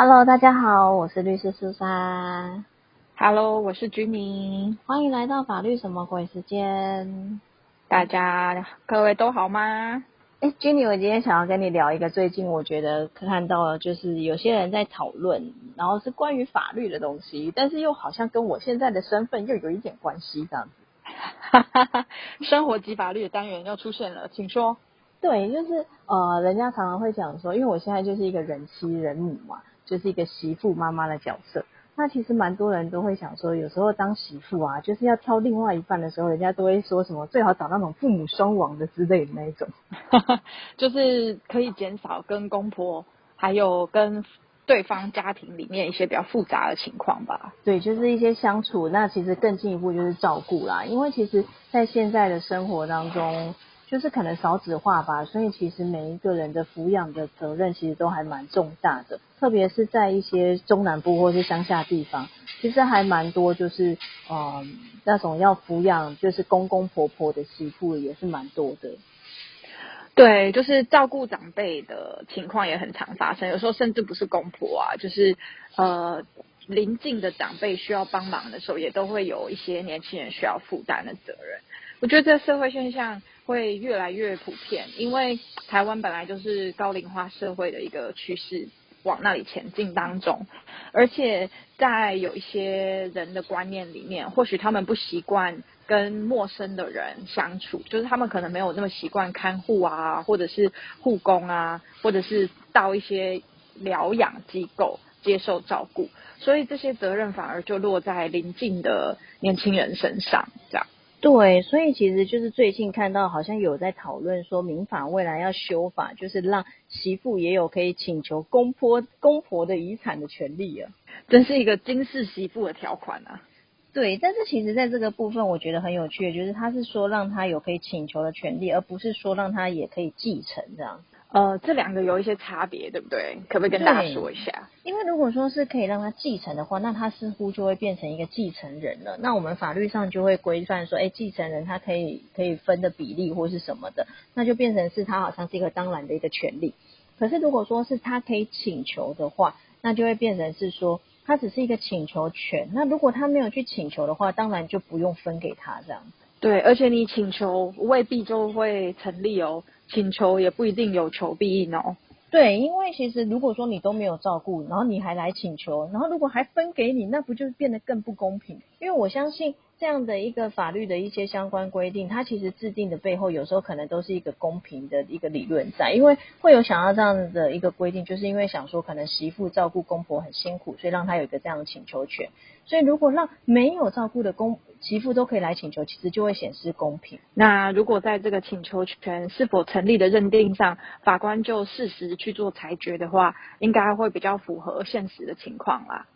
Hello，大家好，我是律师苏珊。Hello，我是居民，欢迎来到法律什么鬼时间。大家各位都好吗？哎，Jenny，我今天想要跟你聊一个最近我觉得看到了就是有些人在讨论，然后是关于法律的东西，但是又好像跟我现在的身份又有一点关系这样子。哈哈哈，生活及法律的单元又出现了，请说。对，就是呃，人家常常会讲说，因为我现在就是一个人妻人母嘛，就是一个媳妇妈妈的角色。那其实蛮多人都会想说，有时候当媳妇啊，就是要挑另外一半的时候，人家都会说什么最好找那种父母双亡的之类的那一种，就是可以减少跟公婆还有跟对方家庭里面一些比较复杂的情况吧。对，就是一些相处。那其实更进一步就是照顾啦，因为其实在现在的生活当中。就是可能少子化吧，所以其实每一个人的抚养的责任其实都还蛮重大的，特别是在一些中南部或是乡下地方，其实还蛮多就是呃那种要抚养就是公公婆婆的媳妇也是蛮多的。对，就是照顾长辈的情况也很常发生，有时候甚至不是公婆啊，就是呃邻近的长辈需要帮忙的时候，也都会有一些年轻人需要负担的责任。我觉得这社会现象会越来越普遍，因为台湾本来就是高龄化社会的一个趋势，往那里前进当中。而且在有一些人的观念里面，或许他们不习惯跟陌生的人相处，就是他们可能没有那么习惯看护啊，或者是护工啊，或者是到一些疗养机构接受照顾，所以这些责任反而就落在邻近的年轻人身上，这样。对，所以其实就是最近看到好像有在讨论说，民法未来要修法，就是让媳妇也有可以请求公婆公婆的遗产的权利啊，真是一个金氏媳妇的条款啊。对，但是其实在这个部分，我觉得很有趣的就是，他是说让他有可以请求的权利，而不是说让他也可以继承这样。呃，这两个有一些差别，对不对？可不可以跟大家说一下？因为如果说是可以让他继承的话，那他似乎就会变成一个继承人了。那我们法律上就会规范说，哎，继承人他可以可以分的比例或是什么的，那就变成是他好像是一个当然的一个权利。可是如果说是他可以请求的话，那就会变成是说，他只是一个请求权。那如果他没有去请求的话，当然就不用分给他这样子。对，而且你请求未必就会成立哦。请求也不一定有求必应哦。对，因为其实如果说你都没有照顾，然后你还来请求，然后如果还分给你，那不就变得更不公平？因为我相信这样的一个法律的一些相关规定，它其实制定的背后有时候可能都是一个公平的一个理论在，因为会有想要这样的一个规定，就是因为想说可能媳妇照顾公婆很辛苦，所以让他有一个这样的请求权。所以如果让没有照顾的公媳妇都可以来请求，其实就会显示公平。那如果在这个请求权是否成立的认定上，法官就事实去做裁决的话，应该会比较符合现实的情况啦。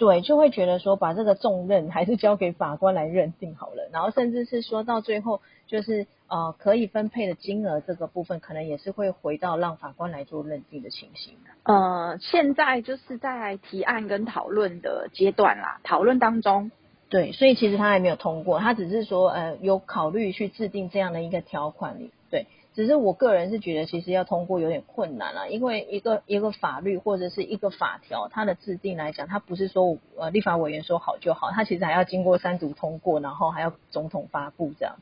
对，就会觉得说把这个重任还是交给法官来认定好了，然后甚至是说到最后，就是呃可以分配的金额这个部分，可能也是会回到让法官来做认定的情形。呃，现在就是在提案跟讨论的阶段啦，讨论当中。对，所以其实他还没有通过，他只是说呃有考虑去制定这样的一个条款。只是我个人是觉得，其实要通过有点困难啊，因为一个一个法律或者是一个法条，它的制定来讲，它不是说呃立法委员说好就好，它其实还要经过三读通过，然后还要总统发布这样。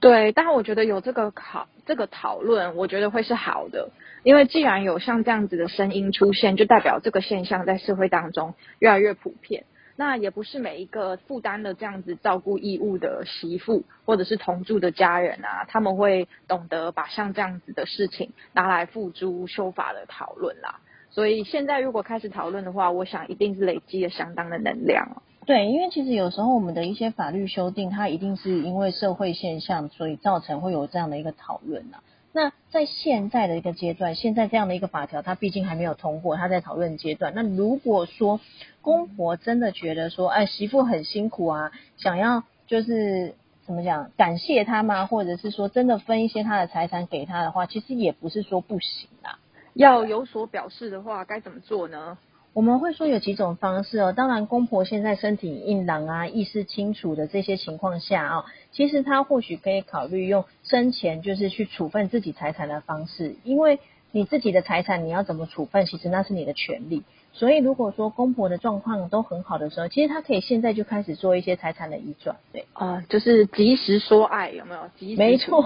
对，但我觉得有这个考这个讨论，我觉得会是好的，因为既然有像这样子的声音出现，就代表这个现象在社会当中越来越普遍。那也不是每一个负担了这样子照顾义务的媳妇，或者是同住的家人啊，他们会懂得把像这样子的事情拿来付诸修法的讨论啦。所以现在如果开始讨论的话，我想一定是累积了相当的能量。对，因为其实有时候我们的一些法律修订，它一定是因为社会现象，所以造成会有这样的一个讨论呐。那在现在的一个阶段，现在这样的一个法条，它毕竟还没有通过，它在讨论阶段。那如果说公婆真的觉得说，哎，媳妇很辛苦啊，想要就是怎么讲，感谢他吗？或者是说真的分一些他的财产给他的话，其实也不是说不行啦。要有所表示的话，该怎么做呢？我们会说有几种方式哦，当然公婆现在身体硬朗啊，意识清楚的这些情况下啊，其实他或许可以考虑用生前就是去处分自己财产的方式，因为你自己的财产你要怎么处分，其实那是你的权利。所以如果说公婆的状况都很好的时候，其实他可以现在就开始做一些财产的移转，对，啊，就是及时说爱，有没有？及时没错，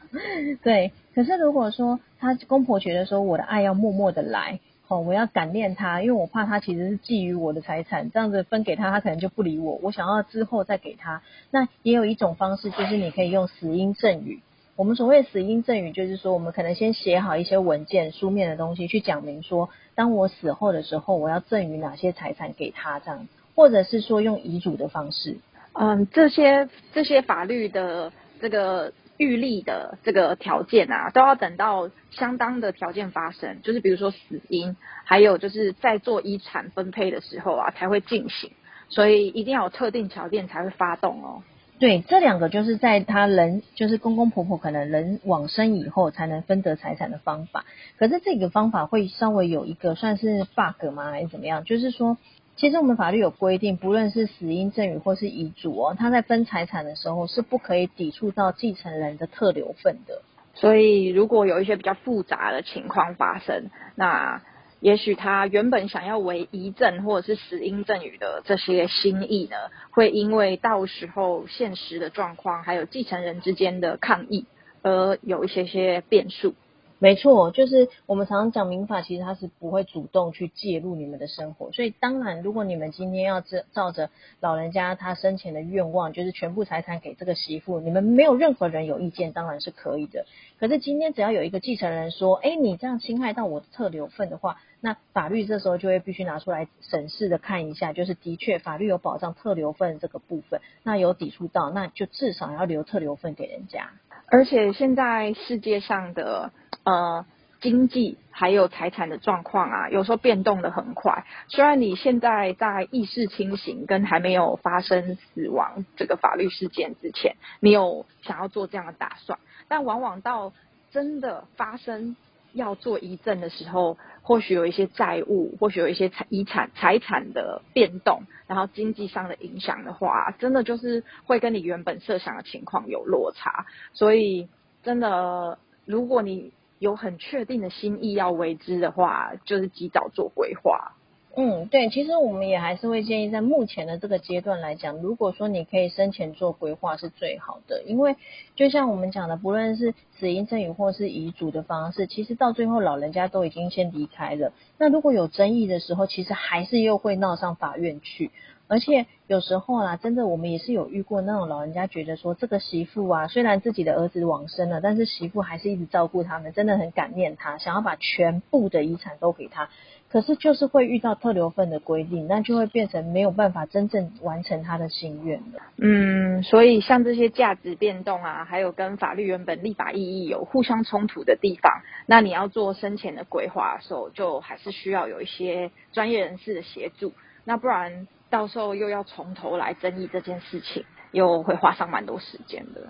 对。可是如果说他公婆觉得说我的爱要默默的来，哦，我要感念他，因为我怕他其实是觊觎我的财产，这样子分给他，他可能就不理我。我想要之后再给他。那也有一种方式，就是你可以用死因赠与。我们所谓死因赠与，就是说我们可能先写好一些文件、书面的东西，去讲明说，当我死后的时候，我要赠与哪些财产给他，这样，或者是说用遗嘱的方式。嗯，这些这些法律的这个预立的这个条件啊，都要等到相当的条件发生，就是比如说死因，还有就是在做遗产分配的时候啊，才会进行。所以一定要有特定条件才会发动哦。对，这两个就是在他人，就是公公婆婆可能人往生以后才能分得财产的方法。可是这个方法会稍微有一个算是 bug 吗，还是怎么样？就是说，其实我们法律有规定，不论是死因赠与或是遗嘱哦，他在分财产的时候是不可以抵触到继承人的特留份的。所以如果有一些比较复杂的情况发生，那。也许他原本想要为遗赠或者是死因赠与的这些心意呢，会因为到时候现实的状况，还有继承人之间的抗议，而有一些些变数。没错，就是我们常常讲民法，其实它是不会主动去介入你们的生活，所以当然，如果你们今天要照照着老人家他生前的愿望，就是全部财产给这个媳妇，你们没有任何人有意见，当然是可以的。可是今天只要有一个继承人说，哎，你这样侵害到我的特留份的话，那法律这时候就会必须拿出来审视的看一下，就是的确法律有保障特留份这个部分，那有抵触到，那就至少要留特留份给人家。而且现在世界上的。呃，经济还有财产的状况啊，有时候变动的很快。虽然你现在在意识清醒跟还没有发生死亡这个法律事件之前，你有想要做这样的打算，但往往到真的发生要做遗赠的时候，或许有一些债务，或许有一些财遗产财产的变动，然后经济上的影响的话，真的就是会跟你原本设想的情况有落差。所以，真的，如果你有很确定的心意要为之的话，就是及早做规划。嗯，对，其实我们也还是会建议，在目前的这个阶段来讲，如果说你可以生前做规划是最好的，因为就像我们讲的，不论是死因赠与或是遗嘱的方式，其实到最后老人家都已经先离开了。那如果有争议的时候，其实还是又会闹上法院去。而且有时候啊，真的我们也是有遇过那种老人家觉得说，这个媳妇啊，虽然自己的儿子往生了，但是媳妇还是一直照顾他们，真的很感念他，想要把全部的遗产都给他。可是就是会遇到特留份的规定，那就会变成没有办法真正完成他的心愿了。嗯，所以像这些价值变动啊，还有跟法律原本立法意义有互相冲突的地方，那你要做生前的规划的时候，就还是需要有一些专业人士的协助，那不然。到时候又要从头来争议这件事情，又会花上蛮多时间的。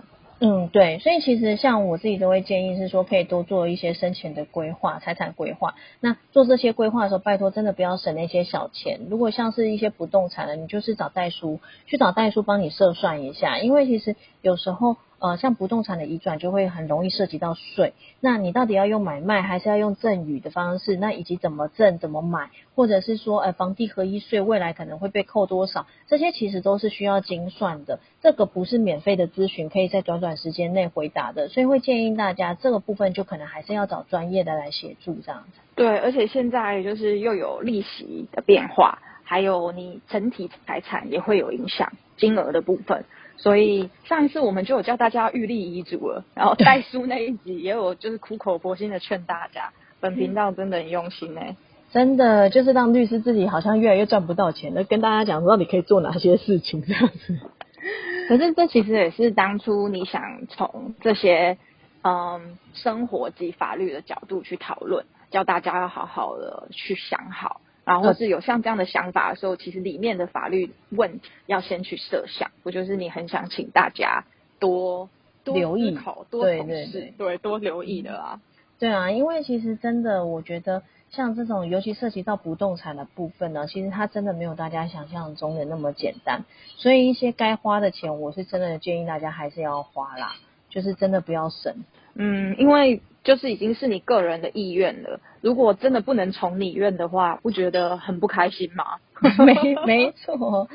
嗯，对，所以其实像我自己都会建议是说，可以多做一些生前的规划、财产规划。那做这些规划的时候，拜托真的不要省那些小钱。如果像是一些不动产的，你就是找代书去找代书帮你测算一下，因为其实有时候。呃，像不动产的移转就会很容易涉及到税，那你到底要用买卖还是要用赠与的方式？那以及怎么赠、怎么买，或者是说，呃，房地合一税未来可能会被扣多少？这些其实都是需要精算的，这个不是免费的咨询，可以在短短时间内回答的，所以会建议大家这个部分就可能还是要找专业的来协助这样子。对，而且现在就是又有利息的变化，还有你整体财产也会有影响，金额的部分。所以上一次我们就有教大家预立遗嘱了，然后代书那一集也有就是苦口婆心的劝大家，本频道真的很用心哎，真的就是让律师自己好像越来越赚不到钱了，跟大家讲到底可以做哪些事情这样子。可是这其实也是当初你想从这些嗯生活及法律的角度去讨论，教大家要好好的去想好。然后是有像这样的想法的时候，其实里面的法律问题要先去设想，不就是你很想请大家多多留意、多考试、对多留意的啦。对啊，因为其实真的，我觉得像这种尤其涉及到不动产的部分呢，其实它真的没有大家想象中的那么简单。所以一些该花的钱，我是真的建议大家还是要花啦，就是真的不要省。嗯，因为就是已经是你个人的意愿了。如果真的不能从你愿的话，不觉得很不开心吗？没没错，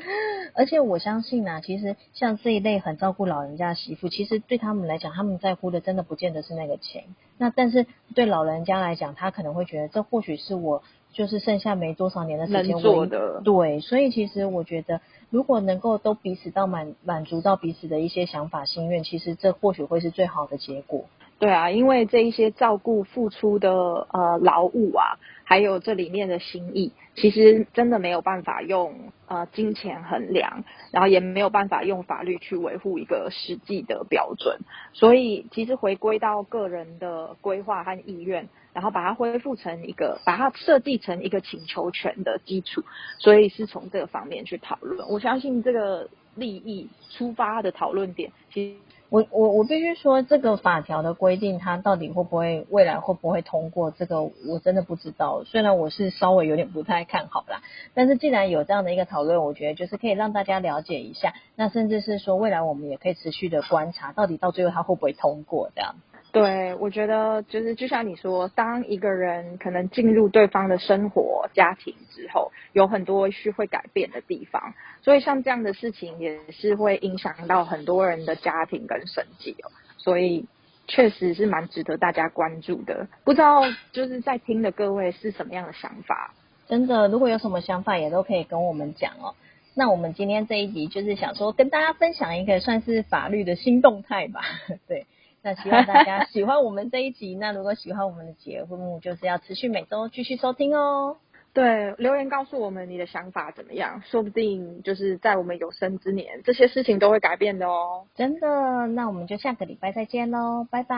而且我相信啊，其实像这一类很照顾老人家的媳妇，其实对他们来讲，他们在乎的真的不见得是那个钱。那但是对老人家来讲，他可能会觉得这或许是我就是剩下没多少年的时间做的。对，所以其实我觉得，如果能够都彼此到满满足到彼此的一些想法心愿，其实这或许会是最好的结果。对啊，因为这一些照顾付出的呃劳务啊，还有这里面的心意，其实真的没有办法用呃金钱衡量，然后也没有办法用法律去维护一个实际的标准。所以其实回归到个人的规划和意愿，然后把它恢复成一个，把它设计成一个请求权的基础。所以是从这个方面去讨论。我相信这个利益出发的讨论点，其实。我我我必须说，这个法条的规定，它到底会不会未来会不会通过？这个我真的不知道。虽然我是稍微有点不太看好啦，但是既然有这样的一个讨论，我觉得就是可以让大家了解一下。那甚至是说，未来我们也可以持续的观察，到底到最后它会不会通过这样。对，我觉得就是就像你说，当一个人可能进入对方的生活、家庭之后，有很多是会改变的地方，所以像这样的事情也是会影响到很多人的家庭跟生计哦。所以确实是蛮值得大家关注的。不知道就是在听的各位是什么样的想法？真的，如果有什么想法，也都可以跟我们讲哦。那我们今天这一集就是想说，跟大家分享一个算是法律的新动态吧。对。那希望大家喜欢我们这一集。那如果喜欢我们的节目，就是要持续每周继续收听哦。对，留言告诉我们你的想法怎么样？说不定就是在我们有生之年，这些事情都会改变的哦。真的，那我们就下个礼拜再见喽，拜拜，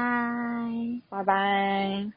拜拜。